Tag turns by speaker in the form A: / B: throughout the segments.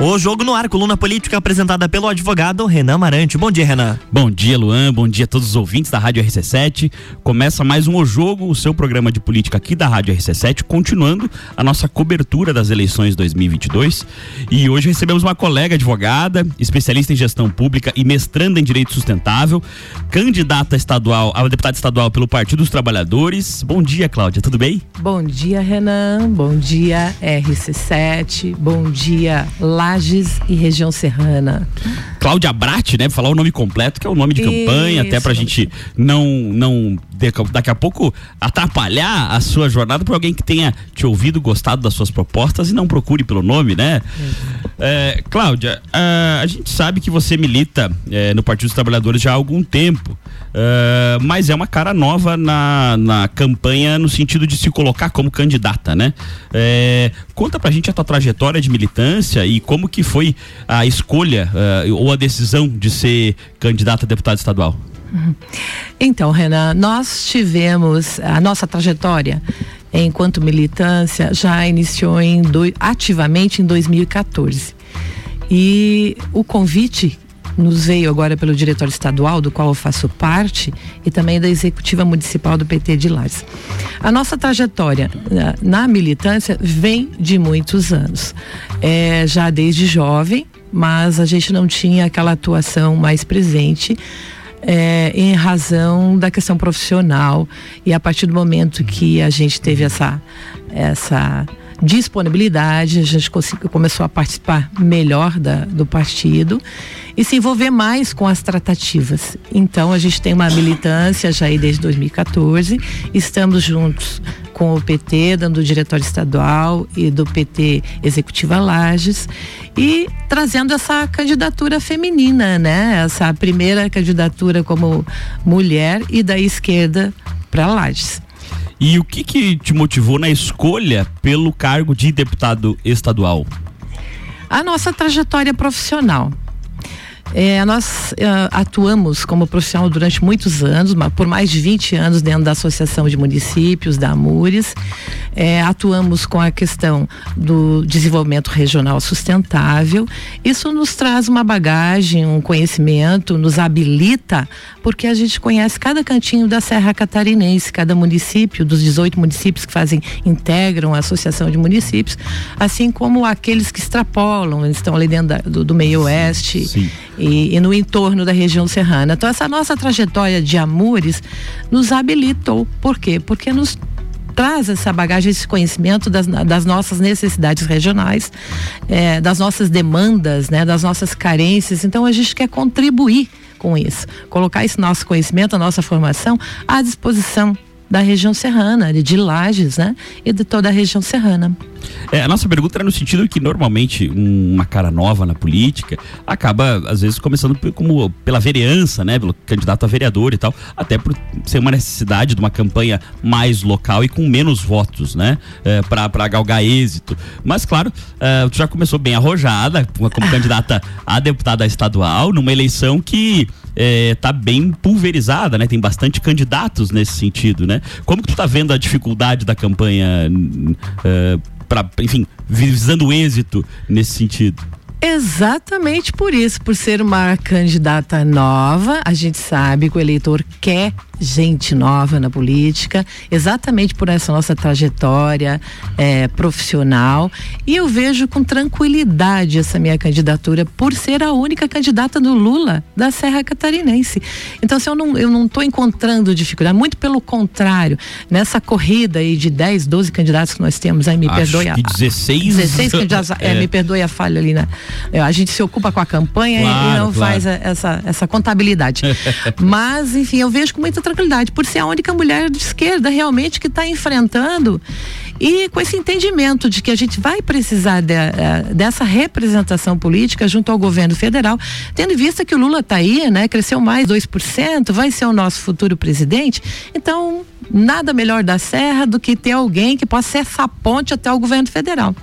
A: O Jogo no Ar, coluna política apresentada pelo advogado Renan Marante. Bom dia, Renan.
B: Bom dia, Luan. Bom dia a todos os ouvintes da Rádio RC7. Começa mais um O Jogo, o seu programa de política aqui da Rádio RC7, continuando a nossa cobertura das eleições 2022. E hoje recebemos uma colega advogada, especialista em gestão pública e mestranda em direito sustentável, candidata estadual, a deputada estadual pelo Partido dos Trabalhadores. Bom dia, Cláudia. Tudo bem?
C: Bom dia, Renan. Bom dia, RC7. Bom dia, Lages e região serrana.
B: Cláudia Brat, né? Falar o nome completo, que é o nome de Isso. campanha, até pra gente não, não daqui a pouco atrapalhar a sua jornada por alguém que tenha te ouvido, gostado das suas propostas e não procure pelo nome, né? Uhum. É, Cláudia, a, a, gente sabe que você milita é, no Partido dos Trabalhadores já há algum tempo, é, mas é uma cara nova na, na campanha no sentido de se colocar como candidata, né? É, conta pra gente a tua trajetória de militância e como que foi a escolha uh, ou a decisão de ser candidata a deputado estadual.
C: Então, Renan, nós tivemos a nossa trajetória enquanto militância já iniciou em do, ativamente em 2014. E o convite nos veio agora pelo diretório estadual, do qual eu faço parte, e também da executiva municipal do PT de Lages. A nossa trajetória na, na militância vem de muitos anos. É, já desde jovem, mas a gente não tinha aquela atuação mais presente. É, em razão da questão profissional. E a partir do momento que a gente teve essa essa disponibilidade, a gente conseguiu, começou a participar melhor da, do partido e se envolver mais com as tratativas. Então a gente tem uma militância já aí desde 2014, estamos juntos com o PT, dando o diretório estadual e do PT Executiva Lages e trazendo essa candidatura feminina, né? Essa primeira candidatura como mulher e da esquerda para Lages.
B: E o que, que te motivou na escolha pelo cargo de deputado estadual?
C: A nossa trajetória profissional. É, nós uh, atuamos como profissional durante muitos anos, por mais de 20 anos dentro da Associação de Municípios, da AMURES. É, atuamos com a questão do desenvolvimento regional sustentável. Isso nos traz uma bagagem, um conhecimento, nos habilita, porque a gente conhece cada cantinho da Serra Catarinense, cada município, dos 18 municípios que fazem, integram a Associação de Municípios, assim como aqueles que extrapolam, eles estão ali dentro da, do, do meio oeste. Sim e, e, no entorno da região serrana. Então, essa nossa trajetória de amores nos habilitou. Por quê? Porque nos traz essa bagagem, esse conhecimento das, das nossas necessidades regionais, é, das nossas demandas, né, das nossas carências. Então, a gente quer contribuir com isso, colocar esse nosso conhecimento, a nossa formação à disposição da região serrana, de Lages, né? E de toda a região serrana.
B: É, a nossa pergunta era no sentido que normalmente uma cara nova na política acaba, às vezes, começando como pela vereança, né? Pelo candidato a vereador e tal, até por ser uma necessidade de uma campanha mais local e com menos votos, né? É, para galgar êxito. Mas, claro, é, tu já começou bem arrojada como candidata a deputada estadual, numa eleição que é, tá bem pulverizada, né? Tem bastante candidatos nesse sentido, né? Como que tu tá vendo a dificuldade da campanha, para, enfim, visando o êxito nesse sentido?
C: Exatamente por isso, por ser uma candidata nova, a gente sabe que o eleitor quer gente nova na política, exatamente por essa nossa trajetória é, profissional. E eu vejo com tranquilidade essa minha candidatura por ser a única candidata do Lula da Serra Catarinense. Então, se eu não eu não estou encontrando dificuldade, muito pelo contrário, nessa corrida aí de 10, 12 candidatos que nós temos, aí me
B: Acho
C: perdoe a
B: 16,
C: 16 candidatos, é. é. me perdoe a falha ali, né? É, a gente se ocupa com a campanha claro, e não claro. faz essa, essa contabilidade. Mas, enfim, eu vejo com muita tranquilidade, por ser a única mulher de esquerda realmente que está enfrentando e com esse entendimento de que a gente vai precisar de, uh, dessa representação política junto ao governo federal, tendo em vista que o Lula está aí, né? Cresceu mais 2%, vai ser o nosso futuro presidente. Então, nada melhor da Serra do que ter alguém que possa ser essa ponte até o governo federal.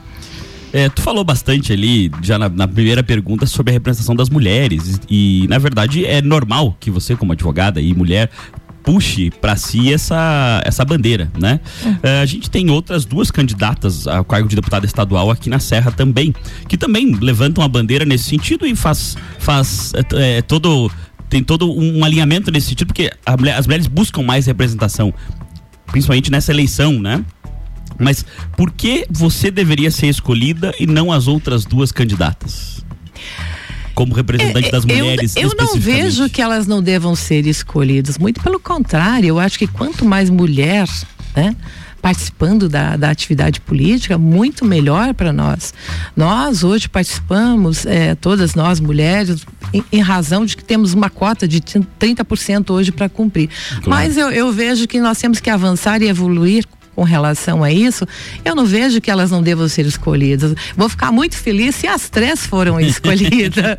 B: É, tu falou bastante ali, já na, na, primeira pergunta, sobre a representação das mulheres. E, na verdade, é normal que você, como advogada e mulher, puxe para si essa, essa bandeira, né? Uhum. Uh, a gente tem outras duas candidatas ao cargo de deputada estadual aqui na Serra também, que também levantam a bandeira nesse sentido e faz, faz é, todo tem todo um alinhamento nesse sentido, porque as mulheres buscam mais representação, principalmente nessa eleição, né? Mas por que você deveria ser escolhida e não as outras duas candidatas? Como representante é, das mulheres.
C: Eu, eu não vejo que elas não devam ser escolhidas. Muito pelo contrário, eu acho que quanto mais mulher, né? participando da, da atividade política, muito melhor para nós. Nós hoje participamos, é, todas nós mulheres, em, em, razão de que temos uma cota de 30% hoje para cumprir. Claro. Mas eu, eu vejo que nós temos que avançar e evoluir com relação a isso, eu não vejo que elas não devam ser escolhidas. Vou ficar muito feliz se as três foram escolhidas.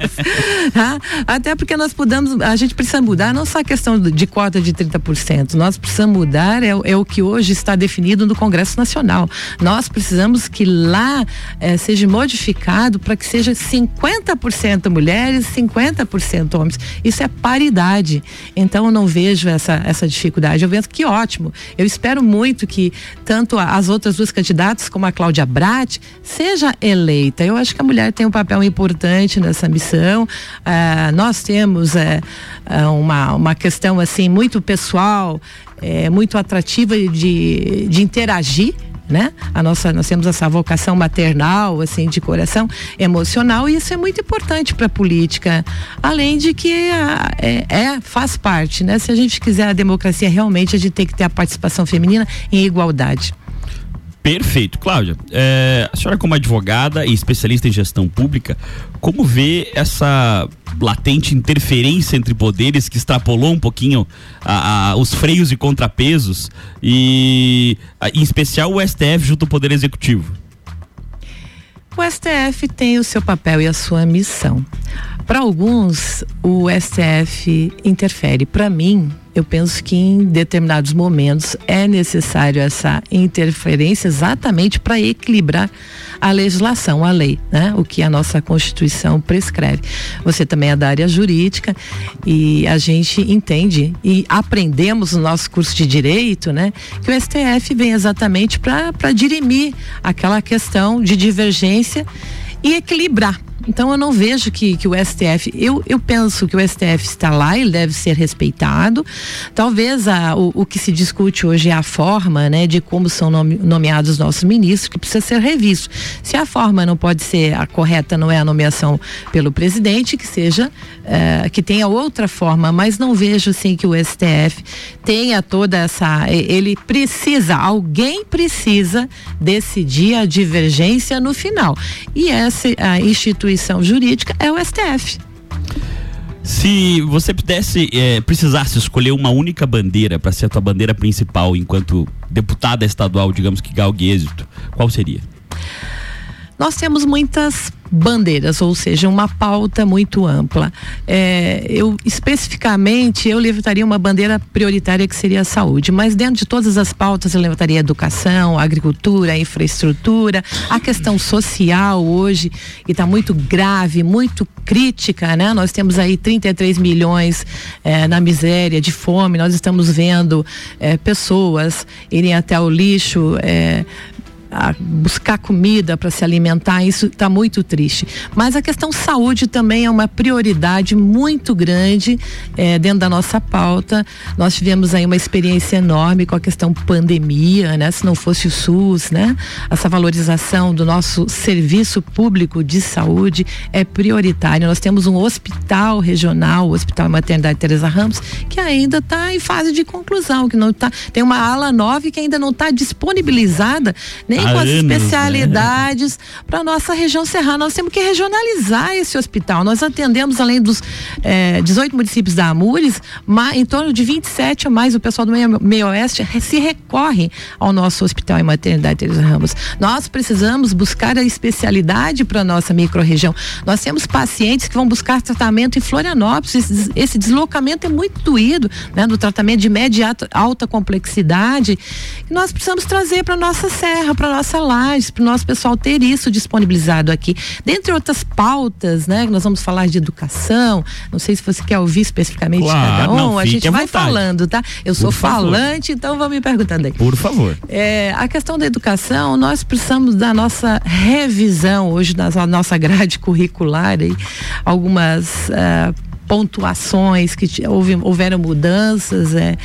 C: tá? Até porque nós podemos, a gente precisa mudar não só a questão de cota de 30%, nós precisamos mudar é, é o que hoje está definido no Congresso Nacional. Nós precisamos que lá é, seja modificado para que seja 50% mulheres, 50% homens. Isso é paridade. Então eu não vejo essa, essa dificuldade. Eu vejo que ótimo. Eu espero muito que tanto as outras duas candidatas como a Cláudia Brat seja eleita. Eu acho que a mulher tem um papel importante nessa missão. Uh, nós temos uh, uma, uma questão assim muito pessoal, é, muito atrativa de, de interagir né? A nossa, nós temos essa vocação maternal, assim, de coração emocional e isso é muito importante para a política. Além de que é, é, faz parte, né? Se a gente quiser a democracia realmente, a gente tem que ter a participação feminina em igualdade.
B: Perfeito. Cláudia, é, a senhora como advogada e especialista em gestão pública, como vê essa latente interferência entre poderes que extrapolou um pouquinho a, a, os freios e contrapesos e a, em especial o STF junto ao Poder Executivo?
C: O STF tem o seu papel e a sua missão. Para alguns, o STF interfere. Para mim, eu penso que em determinados momentos é necessário essa interferência exatamente para equilibrar a legislação, a lei, né? O que a nossa Constituição prescreve. Você também é da área jurídica e a gente entende e aprendemos no nosso curso de direito, né? Que o STF vem exatamente para dirimir aquela questão de divergência e equilibrar então eu não vejo que, que o STF, eu, eu penso que o STF está lá, ele deve ser respeitado. Talvez a, o, o que se discute hoje é a forma, né, de como são nome, nomeados nossos ministros, que precisa ser revisto. Se a forma não pode ser a correta, não é a nomeação pelo presidente, que seja, eh, que tenha outra forma, mas não vejo assim que o STF tenha toda essa, ele precisa, alguém precisa decidir a divergência no final. E essa instituição jurídica é o STF.
B: Se você pudesse, é, precisasse escolher uma única bandeira para ser a tua bandeira principal enquanto deputada estadual, digamos que galgue êxito, qual seria?
C: Nós temos muitas bandeiras, ou seja, uma pauta muito ampla. É, eu especificamente eu levantaria uma bandeira prioritária que seria a saúde, mas dentro de todas as pautas eu levantaria a educação, a agricultura, a infraestrutura, a questão social hoje que está muito grave, muito crítica, né? Nós temos aí 33 milhões é, na miséria, de fome. Nós estamos vendo é, pessoas irem até o lixo é, a buscar comida para se alimentar, isso está muito triste. Mas a questão saúde também é uma prioridade muito grande é, dentro da nossa pauta. Nós tivemos aí uma experiência enorme com a questão pandemia, né? Se não fosse o SUS, né? Essa valorização do nosso serviço público de saúde é prioritário. Nós temos um hospital regional, o Hospital Maternidade Teresa Ramos, que ainda está em fase de conclusão, que não tá, tem uma ala 9 que ainda não está disponibilizada nem com as anos, né? especialidades né? para nossa região serrana. Nós temos que regionalizar esse hospital. Nós atendemos, além dos eh, 18 municípios da Amures, em torno de 27 ou mais, o pessoal do meio, meio oeste se recorre ao nosso hospital e maternidade Teresa Ramos. Nós precisamos buscar a especialidade para nossa microrregião. Nós temos pacientes que vão buscar tratamento em Florianópolis. Esse, esse deslocamento é muito doído, né? Do tratamento de média alta complexidade. nós precisamos trazer para nossa serra, para nossa laje, para o nosso pessoal ter isso disponibilizado aqui. Dentre outras pautas, né? Nós vamos falar de educação. Não sei se você quer ouvir especificamente claro, cada um. Não, a gente vai vontade. falando, tá? Eu sou falante, então vão me perguntando aí.
B: Por favor.
C: É, a questão da educação, nós precisamos da nossa revisão hoje na nossa grade curricular aí, algumas uh, pontuações que houve, houveram mudanças, é,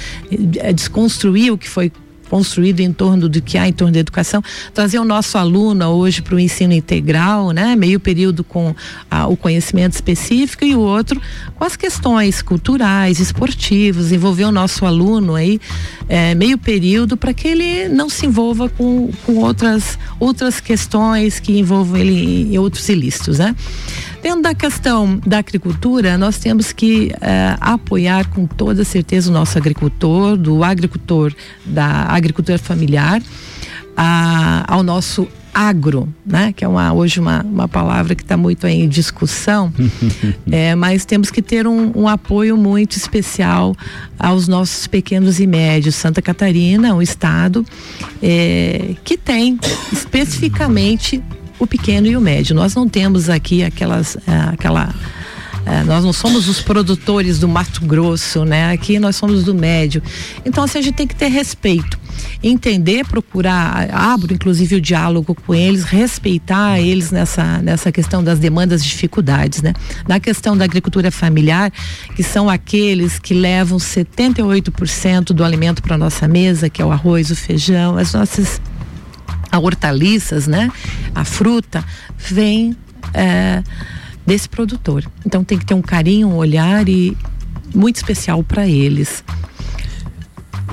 C: é desconstruir o que foi construído em torno do que há em torno da educação, trazer o nosso aluno hoje para o ensino integral, né? Meio período com ah, o conhecimento específico e o outro com as questões culturais, esportivas, envolver o nosso aluno aí é, meio período para que ele não se envolva com, com outras outras questões que envolvam ele em outros ilícitos, né? Dentro da questão da agricultura, nós temos que eh, apoiar com toda certeza o nosso agricultor, do agricultor, da agricultura familiar, a, ao nosso agro, né? Que é uma, hoje uma, uma palavra que está muito em discussão, é, mas temos que ter um, um, apoio muito especial aos nossos pequenos e médios. Santa Catarina, um estado é, que tem especificamente o pequeno e o médio. Nós não temos aqui aquelas, uh, aquela uh, nós não somos os produtores do Mato Grosso, né? Aqui nós somos do médio. Então, assim, a gente tem que ter respeito. Entender, procurar, abro inclusive o diálogo com eles, respeitar eles nessa, nessa questão das demandas e dificuldades, né? Na questão da agricultura familiar, que são aqueles que levam 78% do alimento para nossa mesa, que é o arroz, o feijão, as nossas a hortaliças, né? A fruta vem é, desse produtor. Então tem que ter um carinho, um olhar e muito especial para eles.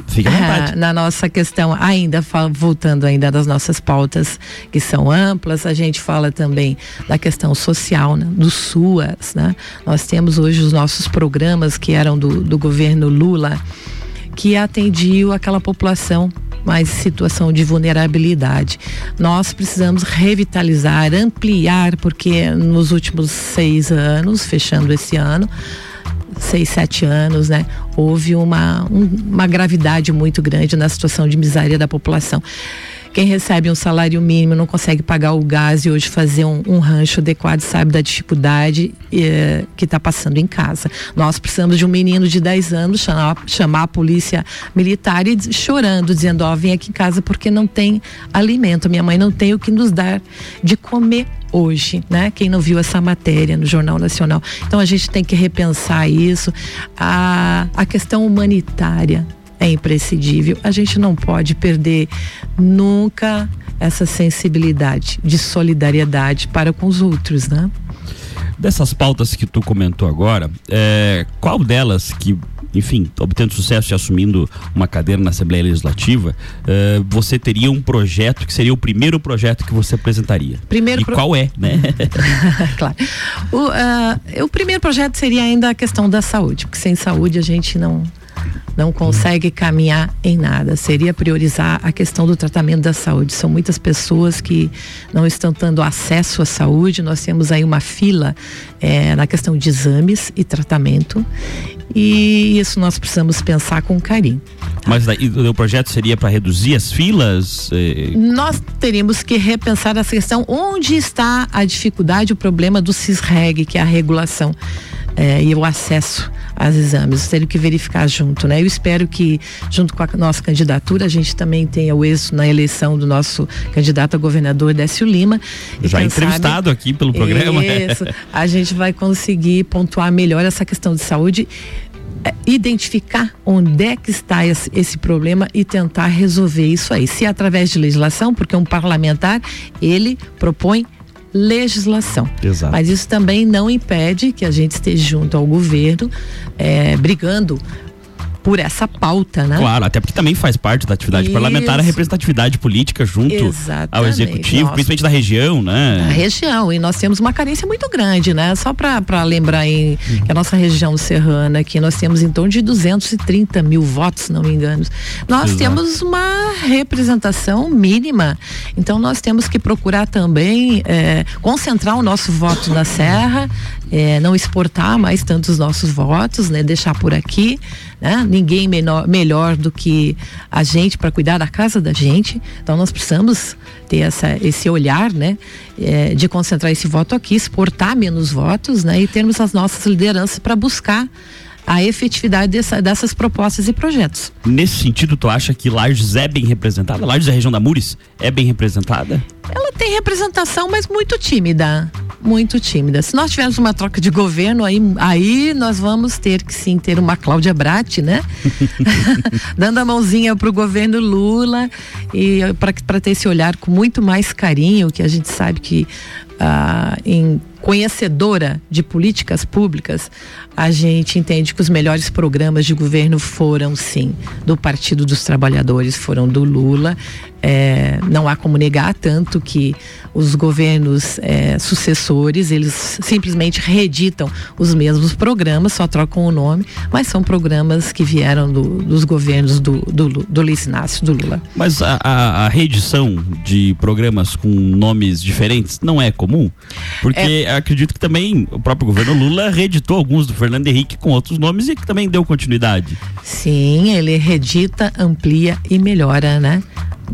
B: Fica à vontade.
C: Ah, na nossa questão, ainda voltando ainda das nossas pautas que são amplas, a gente fala também da questão social, né? do SUAS, né? Nós temos hoje os nossos programas que eram do, do governo Lula, que atendiam aquela população mais situação de vulnerabilidade. Nós precisamos revitalizar, ampliar, porque nos últimos seis anos, fechando esse ano, seis, sete anos, né? Houve uma, um, uma gravidade muito grande na situação de miséria da população. Quem recebe um salário mínimo não consegue pagar o gás e hoje fazer um, um rancho adequado sabe da dificuldade eh, que está passando em casa. Nós precisamos de um menino de 10 anos chamar, chamar a polícia militar e chorando, dizendo: Ó, oh, vem aqui em casa porque não tem alimento. Minha mãe não tem o que nos dar de comer hoje, né? Quem não viu essa matéria no Jornal Nacional. Então a gente tem que repensar isso. A, a questão humanitária é imprescindível. A gente não pode perder nunca essa sensibilidade de solidariedade para com os outros, né?
B: Dessas pautas que tu comentou agora, é, qual delas que enfim, obtendo sucesso e assumindo uma cadeira na Assembleia Legislativa, uh, você teria um projeto que seria o primeiro projeto que você apresentaria.
C: Primeiro
B: e
C: pro...
B: qual é, né?
C: claro. O, uh, o primeiro projeto seria ainda a questão da saúde, porque sem saúde a gente não não consegue caminhar em nada. Seria priorizar a questão do tratamento da saúde. São muitas pessoas que não estão tendo acesso à saúde. Nós temos aí uma fila é, na questão de exames e tratamento. E isso nós precisamos pensar com carinho.
B: Mas daí, o projeto seria para reduzir as filas?
C: Eh... Nós teríamos que repensar essa questão. Onde está a dificuldade, o problema do CISREG, que é a regulação é, e o acesso aos exames. Teria que verificar junto, né? Eu espero que, junto com a nossa candidatura, a gente também tenha o êxito na eleição do nosso candidato a governador, Décio Lima.
B: Já entrevistado sabe, aqui pelo programa.
C: Isso, a gente vai conseguir pontuar melhor essa questão de saúde é, identificar onde é que está esse, esse, problema e tentar resolver isso aí. Se é através de legislação, porque um parlamentar, ele propõe legislação.
B: Exato.
C: Mas isso também não impede que a gente esteja junto ao governo, é, brigando por essa pauta, né?
B: Claro, até porque também faz parte da atividade Isso. parlamentar a representatividade política junto Exatamente. ao executivo, Nossa. principalmente da região, né?
C: Da região, e nós temos uma carência muito grande, né? Só para lembrar em, que a nossa região serrana aqui, nós temos em torno de 230 mil votos, se não me engano. Nós Exato. temos uma representação mínima, então nós temos que procurar também é, concentrar o nosso voto na Serra, é, não exportar mais tantos nossos votos, né? Deixar por aqui, né? ninguém menor, melhor do que a gente para cuidar da casa da gente. Então nós precisamos ter essa, esse olhar, né, é, de concentrar esse voto aqui, exportar menos votos, né, e termos as nossas lideranças para buscar a efetividade dessa, dessas propostas e projetos.
B: Nesse sentido, tu acha que Lages é bem representada? Lages, a região da Mures, é bem representada?
C: Ela tem representação, mas muito tímida. Muito tímida. Se nós tivermos uma troca de governo, aí, aí nós vamos ter que sim ter uma Cláudia Bratti, né? Dando a mãozinha para o governo Lula e para ter esse olhar com muito mais carinho, que a gente sabe que ah, em conhecedora de políticas públicas, a gente entende que os melhores programas de governo foram, sim, do Partido dos Trabalhadores, foram do Lula. É, não há como negar tanto que os governos é, sucessores eles simplesmente reeditam os mesmos programas, só trocam o nome, mas são programas que vieram do, dos governos do, do, do Luiz Inácio, do Lula.
B: Mas a, a, a, reedição de programas com nomes diferentes não é comum? Porque é, acredito que também o próprio governo Lula reeditou alguns do Fernando Henrique com outros nomes e que também deu continuidade.
C: Sim, ele reedita, amplia e melhora, né?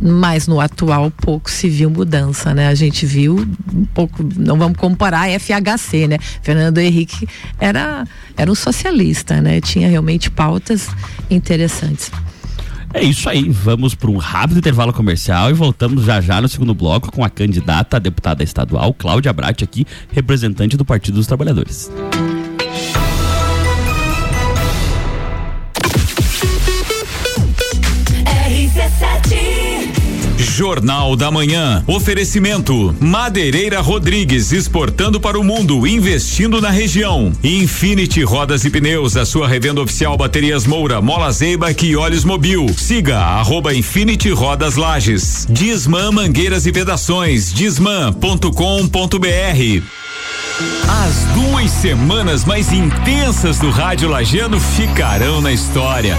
C: Mas no atual pouco se viu mudança, né? A gente viu um pouco, não vamos comparar a FHC, né? Fernando Henrique era, era um socialista, né? Tinha realmente pautas interessantes.
B: É isso aí, vamos para um rápido intervalo comercial e voltamos já já no segundo bloco com a candidata a deputada estadual, Cláudia Bratti, aqui, representante do Partido dos Trabalhadores.
D: Jornal da Manhã. Oferecimento: Madeireira Rodrigues exportando para o mundo, investindo na região. Infinity Rodas e Pneus, a sua revenda oficial Baterias Moura, Mola Zeiba e Olhos Mobil. Siga arroba Infinity Rodas Lages. Disman Mangueiras e Vedações. Disman.com.br. As duas semanas mais intensas do rádio Lajano ficarão na história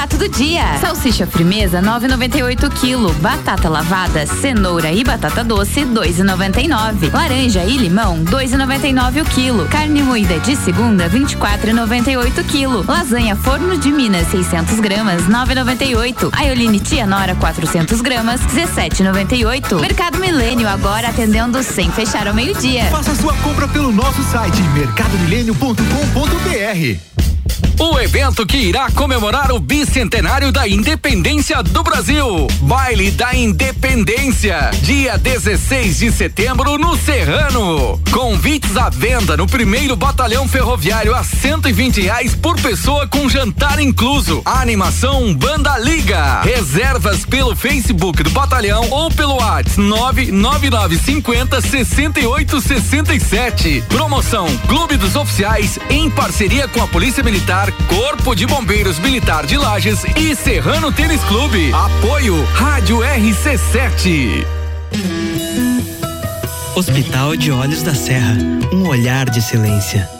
E: Prato do dia. Salsicha frimeza 9,98 kg. Batata lavada, cenoura e batata doce 2,99. Laranja e limão 2,99 o quilo. Carne moída de segunda 24,98 kg. Lasanha forno de Minas 600 gramas 9,98. Aioline tia Nora 400 gramas 17,98. Mercado Milênio agora atendendo sem fechar ao meio-dia.
F: Faça sua compra pelo nosso site mercadomilênio.com.br.
G: O evento que irá comemorar o bicentenário da independência do Brasil. Baile da Independência. Dia 16 de setembro no Serrano. Convites à venda no primeiro batalhão ferroviário a 120 reais por pessoa com jantar incluso. Animação Banda Liga. Reservas pelo Facebook do batalhão ou pelo WhatsApp 99950 6867. Promoção Clube dos Oficiais em parceria com a Polícia Militar Corpo de Bombeiros Militar de Lages e Serrano Tênis Clube. Apoio Rádio RC7.
H: Hospital de Olhos da Serra, um olhar de excelência.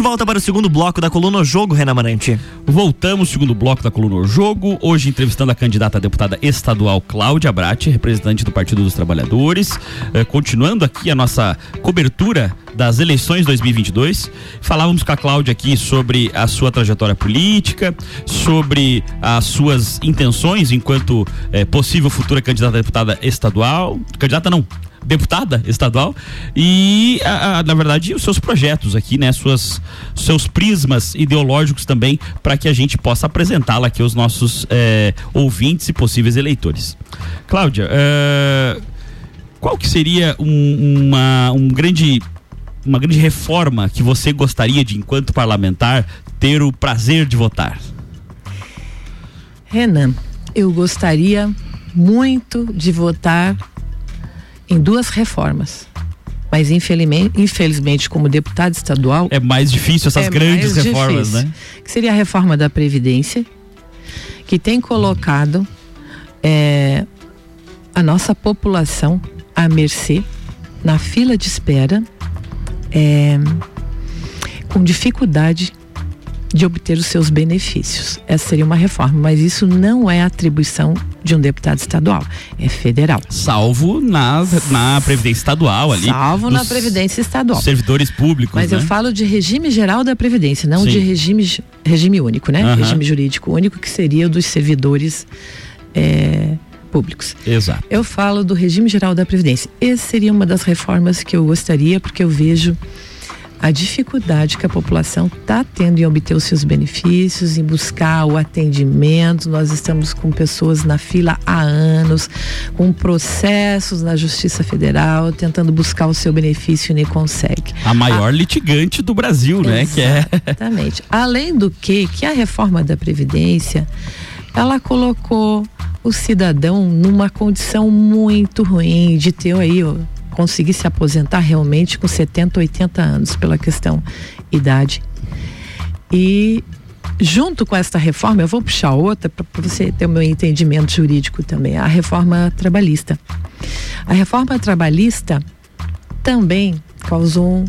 A: De volta para o segundo bloco da coluna Jogo, Renan Marante.
B: Voltamos, segundo bloco da coluna Jogo. Hoje entrevistando a candidata a deputada estadual Cláudia Bratti, representante do Partido dos Trabalhadores. Eh, continuando aqui a nossa cobertura das eleições 2022. Falávamos com a Cláudia aqui sobre a sua trajetória política, sobre as suas intenções enquanto eh, possível futura candidata a deputada estadual. Candidata não, deputada estadual e a, a, na verdade os seus projetos aqui, né, suas seus prismas ideológicos também para que a gente possa apresentá-la aqui aos nossos eh, ouvintes e possíveis eleitores. Cláudia, eh, qual que seria um, uma um grande uma grande reforma que você gostaria de enquanto parlamentar ter o prazer de votar?
C: Renan, eu gostaria muito de votar em duas reformas. Mas infelizmente, infelizmente, como deputado estadual.
B: É mais difícil essas
C: é
B: grandes
C: mais
B: reformas,
C: difícil.
B: né?
C: Que seria a reforma da Previdência, que tem colocado é, a nossa população à mercê, na fila de espera, é, com dificuldade de obter os seus benefícios. Essa seria uma reforma, mas isso não é atribuição de um deputado estadual, é federal.
B: Salvo na, na Previdência Estadual ali.
C: Salvo na Previdência Estadual.
B: Servidores públicos.
C: Mas
B: né?
C: eu falo de regime geral da Previdência, não
B: Sim.
C: de regime, regime único, né?
B: Aham.
C: Regime jurídico único, que seria o dos servidores é, públicos.
B: Exato.
C: Eu falo do regime geral da Previdência. Essa seria uma das reformas que eu gostaria, porque eu vejo a dificuldade que a população está tendo em obter os seus benefícios, em buscar o atendimento. Nós estamos com pessoas na fila há anos, com processos na Justiça Federal, tentando buscar o seu benefício e nem consegue.
B: A maior litigante do Brasil, né? Que é.
C: Exatamente. Além do que, que a reforma da Previdência, ela colocou o cidadão numa condição muito ruim de ter aí, ó, conseguir se aposentar realmente com 70, 80 anos pela questão idade. E junto com esta reforma, eu vou puxar outra para você ter o meu entendimento jurídico também, a reforma trabalhista. A reforma trabalhista também causou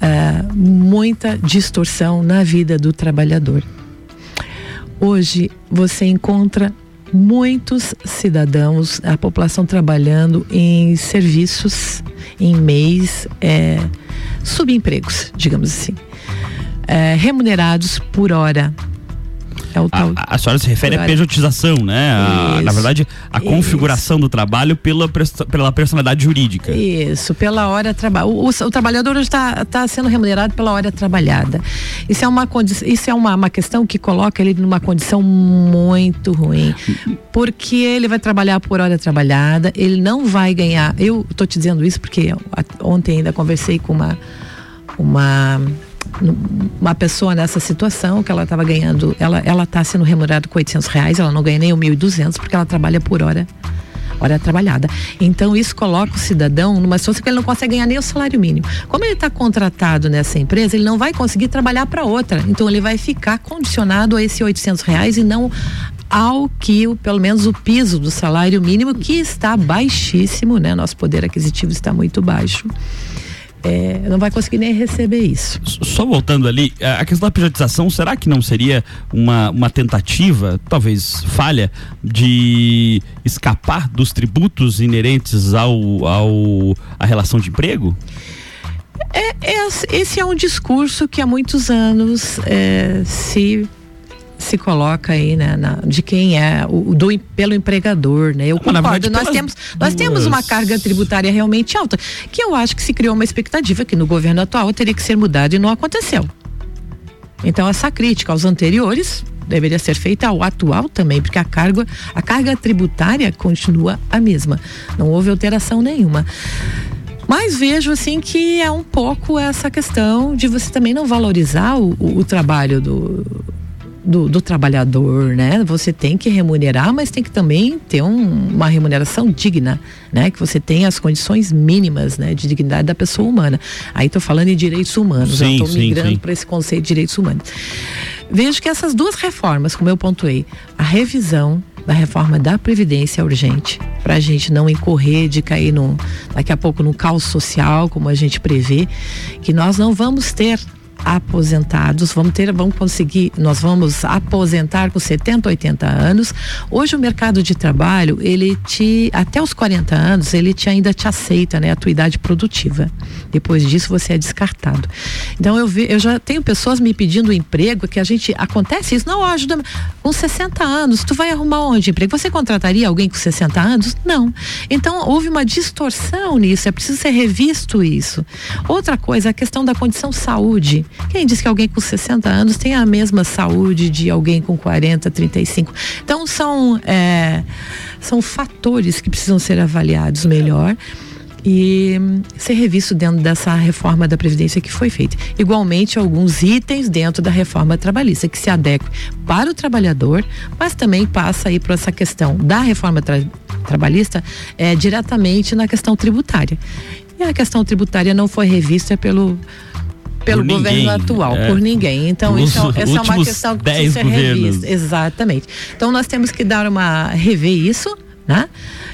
C: eh, muita distorção na vida do trabalhador. Hoje você encontra muitos cidadãos, a população trabalhando em serviços, em MEIs, eh, subempregos, digamos assim, eh, remunerados por hora. É o tal.
B: A, a senhora se refere à pejotização, né? A, na verdade, a Isso. configuração do trabalho pela, pela personalidade jurídica.
C: Isso, pela hora trabalho. O, o, trabalhador hoje está tá sendo remunerado pela hora trabalhada. Isso é, uma, isso é uma, uma questão que coloca ele numa condição muito ruim. Porque ele vai trabalhar por hora trabalhada, ele não vai ganhar. Eu estou te dizendo isso porque ontem ainda conversei com uma. uma uma pessoa nessa situação que ela estava ganhando, ela ela está sendo remunerada com 800 reais, ela não ganha nem o 1.200 porque ela trabalha por hora hora trabalhada. Então isso coloca o cidadão numa situação que ele não consegue ganhar nem o salário mínimo. Como ele está contratado nessa empresa, ele não vai conseguir trabalhar para outra. Então ele vai ficar condicionado a esse 800 reais e não ao que pelo menos o piso do salário mínimo que está baixíssimo, né? Nosso poder aquisitivo está muito baixo é, não vai conseguir nem receber isso.
B: Só voltando ali, a questão da privatização, será que não seria uma, uma tentativa, talvez falha, de escapar dos tributos inerentes ao, ao à relação de emprego?
C: É, é, esse é um discurso que há muitos anos é, se se coloca aí, né, na, de quem é o do pelo empregador, né? Eu concordo. Verdade, nós temos nós temos uma carga tributária realmente alta, que eu acho que se criou uma expectativa que no governo atual teria que ser mudada e não aconteceu. Então essa crítica aos anteriores deveria ser feita ao atual também, porque a carga a carga tributária continua a mesma. Não houve alteração nenhuma. Mas vejo assim que é um pouco essa questão de você também não valorizar o, o, o trabalho do, do, do, trabalhador, né? Você tem que remunerar, mas tem que também ter um, uma remuneração digna, né? Que você tenha as condições mínimas, né? De dignidade da pessoa humana. Aí estou falando em direitos humanos, sim, eu estou migrando para esse conceito de direitos humanos. Vejo que essas duas reformas, como eu pontuei, a revisão da reforma da Previdência é urgente, para a gente não incorrer de cair no, daqui a pouco no caos social, como a gente prevê, que nós não vamos ter aposentados, vamos ter, vamos conseguir, nós vamos aposentar com 70, 80 anos. Hoje o mercado de trabalho, ele te, até os 40 anos, ele te ainda te aceita, né, a tua idade produtiva. Depois disso você é descartado. Então eu, ve, eu já tenho pessoas me pedindo emprego que a gente acontece isso, não ajuda com 60 anos, tu vai arrumar onde emprego? Você contrataria alguém com 60 anos? Não. Então houve uma distorção nisso, é preciso ser revisto isso. Outra coisa, a questão da condição saúde. Quem diz que alguém com 60 anos tem a mesma saúde de alguém com 40, 35? Então são, é, são fatores que precisam ser avaliados melhor e ser revisto dentro dessa reforma da Previdência que foi feita. Igualmente, alguns itens dentro da reforma trabalhista que se adequem para o trabalhador, mas também passa aí por essa questão da reforma tra trabalhista é, diretamente na questão tributária. E a questão tributária não foi revista pelo pelo por governo ninguém, atual, é, por ninguém. Então, isso, é, essa é uma questão que precisa ser revista. Exatamente. Então, nós temos que dar uma. rever isso, né?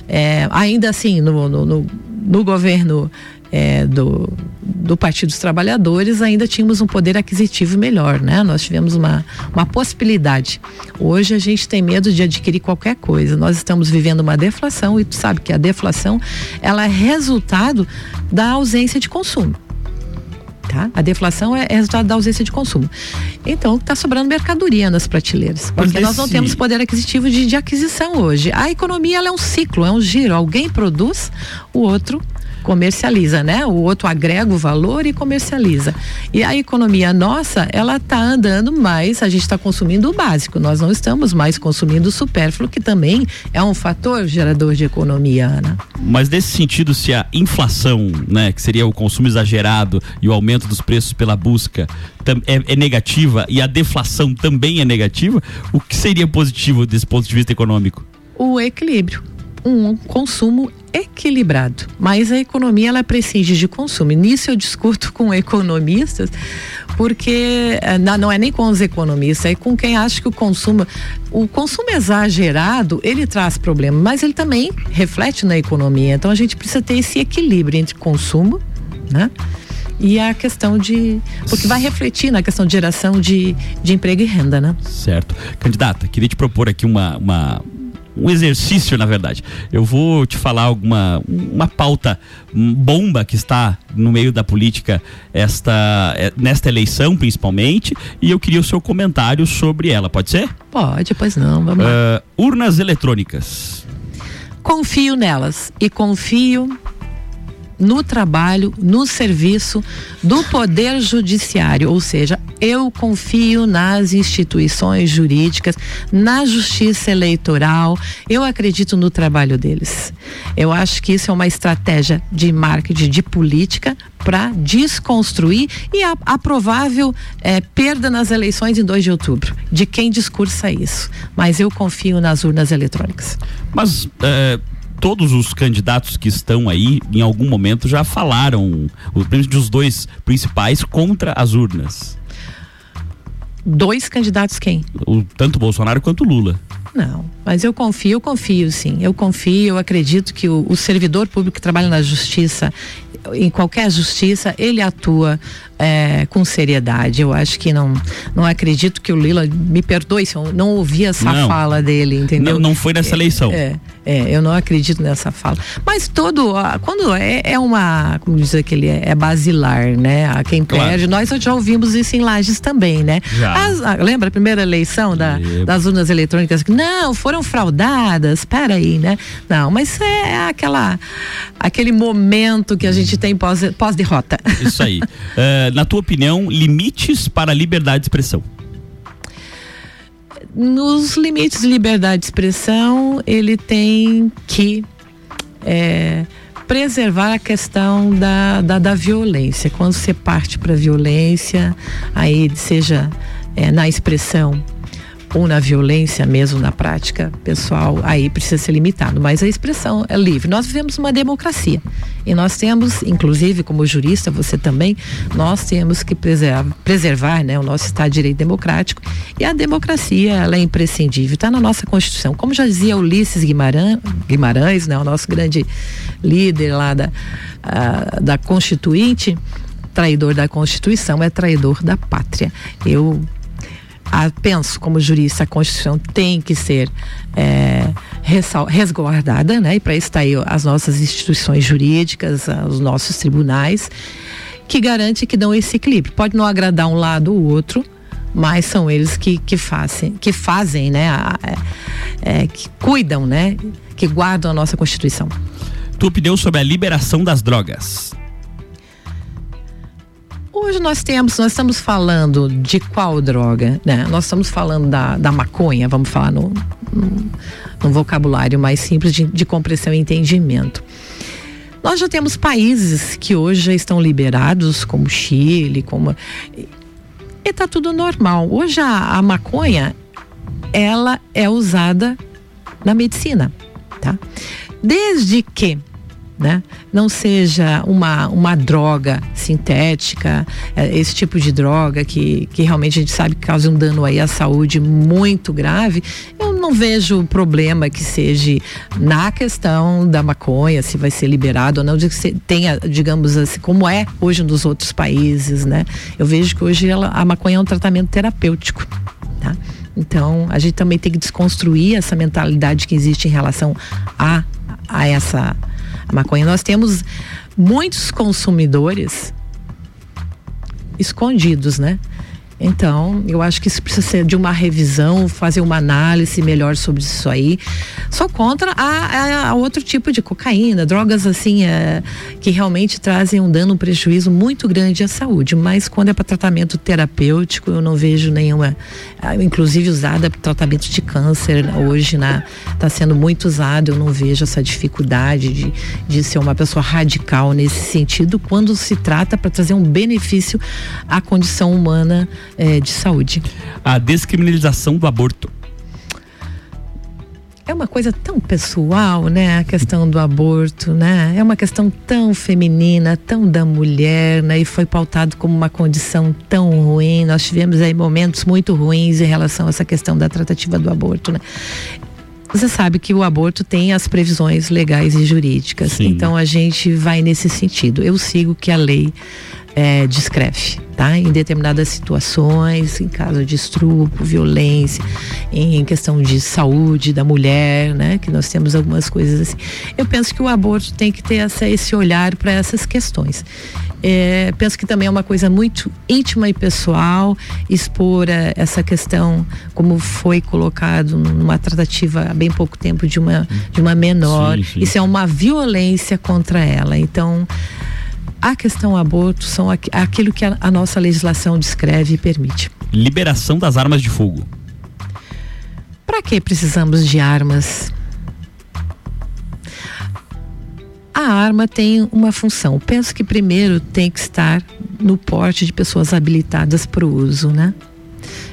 C: É, ainda assim, no, no, no, no governo é, do, do Partido dos Trabalhadores ainda tínhamos um poder aquisitivo melhor, né? Nós tivemos uma, uma possibilidade. Hoje a gente tem medo de adquirir qualquer coisa. Nós estamos vivendo uma deflação e tu sabe que a deflação ela é resultado da ausência de consumo. Tá? A deflação é, resultado da ausência de consumo. Então, está sobrando mercadoria nas prateleiras. Porque nós não temos poder aquisitivo de, de aquisição hoje. A economia é um ciclo, é um giro. Alguém produz, o outro comercializa, né? O outro agrega o valor e comercializa. E a economia nossa, ela está andando mais, a gente está consumindo o básico, nós não estamos mais consumindo o supérfluo, que também é um fator gerador de economia, Ana.
B: Mas nesse sentido, se a inflação, né, que seria o consumo exagerado e o aumento dos preços pela busca é, é negativa e a deflação também é negativa, o que seria positivo desse ponto de vista econômico?
C: O equilíbrio um consumo equilibrado. Mas a economia ela prescinde de consumo. Nisso eu discuto com economistas, porque eh, não é nem com os economistas, é com quem acha que o consumo, o consumo exagerado, ele traz problema, mas ele também reflete na economia. Então a gente precisa ter esse equilíbrio entre consumo, né? e a questão de. Porque vai refletir na questão de geração de, de emprego e renda, né?
B: Certo. Candidata, queria te propor aqui uma, uma um exercício, na verdade. Eu vou te falar alguma uma pauta bomba que está no meio da política esta é, nesta eleição, principalmente, e eu queria o seu comentário sobre ela. Pode ser?
C: Pode, pois não. Vamos lá.
B: Uh, urnas eletrônicas.
C: Confio nelas e confio no trabalho, no serviço do Poder Judiciário, ou seja, eu confio nas instituições jurídicas, na justiça eleitoral, eu acredito no trabalho deles. Eu acho que isso é uma estratégia de marketing, de política, para desconstruir e a, a provável é, perda nas eleições em 2 de outubro, de quem discursa isso. Mas eu confio nas urnas eletrônicas.
B: Mas. É todos os candidatos que estão aí, em algum momento, já falaram, os dois principais, contra as urnas.
C: Dois candidatos quem?
B: O, tanto Bolsonaro quanto Lula.
C: Não, mas eu confio, eu confio sim. Eu confio, eu acredito que o, o servidor público que trabalha na justiça, em qualquer justiça, ele atua é, com seriedade. Eu acho que não, não acredito que o Lila me perdoe se eu não ouvi essa não, fala dele, entendeu?
B: Não, não foi nessa eleição.
C: É, é, eu não acredito nessa fala. Mas todo, quando é, é uma, como dizer que ele é, é, basilar, né? A quem claro. perde, nós já ouvimos isso em Lages também, né? As, a, lembra a primeira eleição da, das urnas eletrônicas? Não, foram fraudadas, peraí, né? Não, mas é aquela, aquele momento que a gente tem pós-derrota.
B: Pós isso aí. uh, na tua opinião, limites para a liberdade de expressão?
C: nos limites de liberdade de expressão, ele tem que é, preservar a questão da, da, da, violência. Quando você parte para a violência, aí seja é, na expressão ou na violência mesmo na prática pessoal, aí precisa ser limitado. Mas a expressão é livre. Nós vivemos uma democracia e nós temos, inclusive como jurista, você também, nós temos que preservar, preservar né, o nosso Estado de Direito Democrático e a democracia ela é imprescindível, está na nossa Constituição. Como já dizia Ulisses Guimarães, né, o nosso grande líder lá da, uh, da Constituinte, traidor da Constituição é traidor da pátria. Eu a, penso como jurista, a Constituição tem que ser é, resguardada, né? E para isso está aí as nossas instituições jurídicas, os nossos tribunais, que garante que dão esse equilíbrio. Pode não agradar um lado ou outro, mas são eles que, que fazem, que fazem, né? A, é, que cuidam, né? Que guardam a nossa Constituição.
B: Tua opinião sobre a liberação das drogas?
C: Hoje nós temos, nós estamos falando de qual droga, né? Nós estamos falando da, da maconha, vamos falar no, no, no vocabulário mais simples de, de compreensão e entendimento. Nós já temos países que hoje já estão liberados, como Chile, como e está tudo normal. Hoje a, a maconha ela é usada na medicina, tá? Desde que né? Não seja uma, uma droga sintética, é, esse tipo de droga que, que realmente a gente sabe que causa um dano aí à saúde muito grave, eu não vejo problema que seja na questão da maconha, se vai ser liberado ou não, de que tenha, digamos assim, como é hoje nos outros países, né? Eu vejo que hoje ela, a maconha é um tratamento terapêutico, tá? Então, a gente também tem que desconstruir essa mentalidade que existe em relação a, a essa a maconha. Nós temos muitos consumidores escondidos, né? Então, eu acho que isso precisa ser de uma revisão, fazer uma análise melhor sobre isso aí. Só contra a, a, a outro tipo de cocaína, drogas assim, é, que realmente trazem um dano, um prejuízo muito grande à saúde. Mas quando é para tratamento terapêutico, eu não vejo nenhuma, inclusive usada para tratamento de câncer hoje, né? Está sendo muito usado, eu não vejo essa dificuldade de, de ser uma pessoa radical nesse sentido, quando se trata para trazer um benefício à condição humana é, de saúde.
B: A descriminalização do aborto.
C: É uma coisa tão pessoal, né? A questão do aborto, né? É uma questão tão feminina, tão da mulher, né? E foi pautado como uma condição tão ruim. Nós tivemos aí momentos muito ruins em relação a essa questão da tratativa do aborto, né? Você sabe que o aborto tem as previsões legais e jurídicas. Sim. Então a gente vai nesse sentido. Eu sigo que a lei é, descreve, tá? Em determinadas situações, em caso de estupro, violência, em questão de saúde da mulher, né? Que nós temos algumas coisas assim. Eu penso que o aborto tem que ter essa, esse olhar para essas questões. É, penso que também é uma coisa muito íntima e pessoal expor a, essa questão, como foi colocado numa tratativa há bem pouco tempo de uma, de uma menor.
B: Sim, sim.
C: Isso é uma violência contra ela. Então, a questão aborto são aqu- aquilo que a, a nossa legislação descreve e permite.
B: Liberação das armas de fogo.
C: Para que precisamos de armas? A arma tem uma função. Penso que primeiro tem que estar no porte de pessoas habilitadas para o uso, né?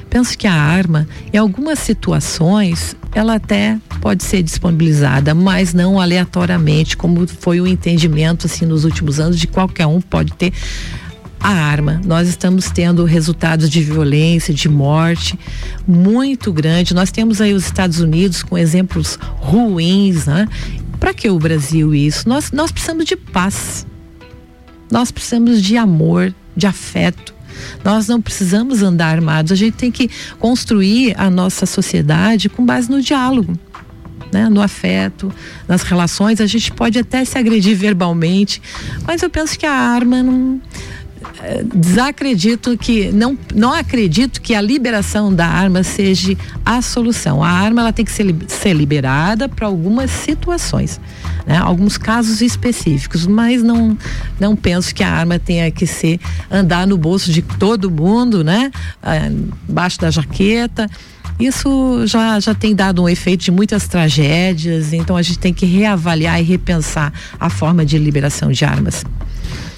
C: Penso que a arma, em algumas situações, ela até pode ser disponibilizada, mas não aleatoriamente, como foi o entendimento assim nos últimos anos de qualquer um pode ter a arma. Nós estamos tendo resultados de violência, de morte muito grande. Nós temos aí os Estados Unidos com exemplos ruins, né? Para que o Brasil isso? Nós, nós precisamos de paz. Nós precisamos de amor, de afeto. Nós não precisamos andar armados. A gente tem que construir a nossa sociedade com base no diálogo. Né, no afeto, nas relações, a gente pode até se agredir verbalmente, mas eu penso que a arma não, desacredito que não não acredito que a liberação da arma seja a solução. A arma ela tem que ser, ser liberada para algumas situações, né? Alguns casos específicos, mas não não penso que a arma tenha que ser andar no bolso de todo mundo, né? Ah, Embaixo da jaqueta. Isso já, já tem dado um efeito de muitas tragédias, então a gente tem que reavaliar e repensar a forma de liberação de armas.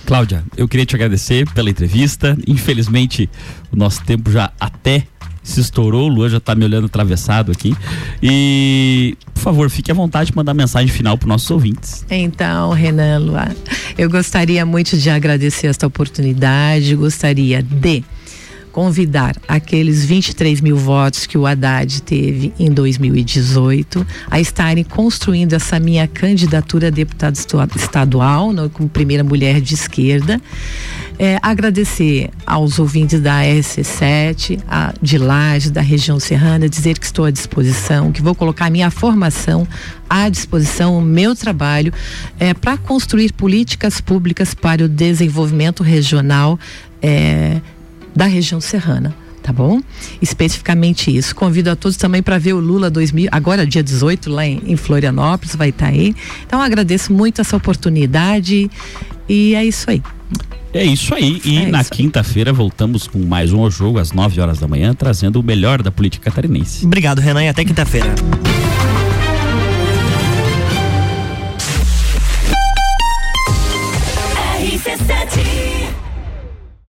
B: Cláudia, eu queria te agradecer pela entrevista. Infelizmente, o nosso tempo já até se estourou. O Luan já está me olhando atravessado aqui. E, por favor, fique à vontade de mandar mensagem final para nossos ouvintes.
C: Então, Renan, Luan, eu gostaria muito de agradecer esta oportunidade, gostaria de convidar aqueles 23 mil votos que o Haddad teve em 2018 a estarem construindo essa minha candidatura a deputado estadual, como primeira mulher de esquerda. É, agradecer aos ouvintes da RC7, a, de Laje, da região serrana, dizer que estou à disposição, que vou colocar minha formação à disposição, o meu trabalho, é, para construir políticas públicas para o desenvolvimento regional é, da região serrana. Tá bom? Especificamente isso. Convido a todos também para ver o Lula 2000, agora dia 18, lá em, em Florianópolis, vai estar aí. Então agradeço muito essa oportunidade e é isso aí.
B: É isso aí. E
C: É
B: na quinta-feira voltamos com mais um ao jogo às 9 horas da manhã, trazendo o melhor da política catarinense.
A: Obrigado, Renan, e até quinta-feira.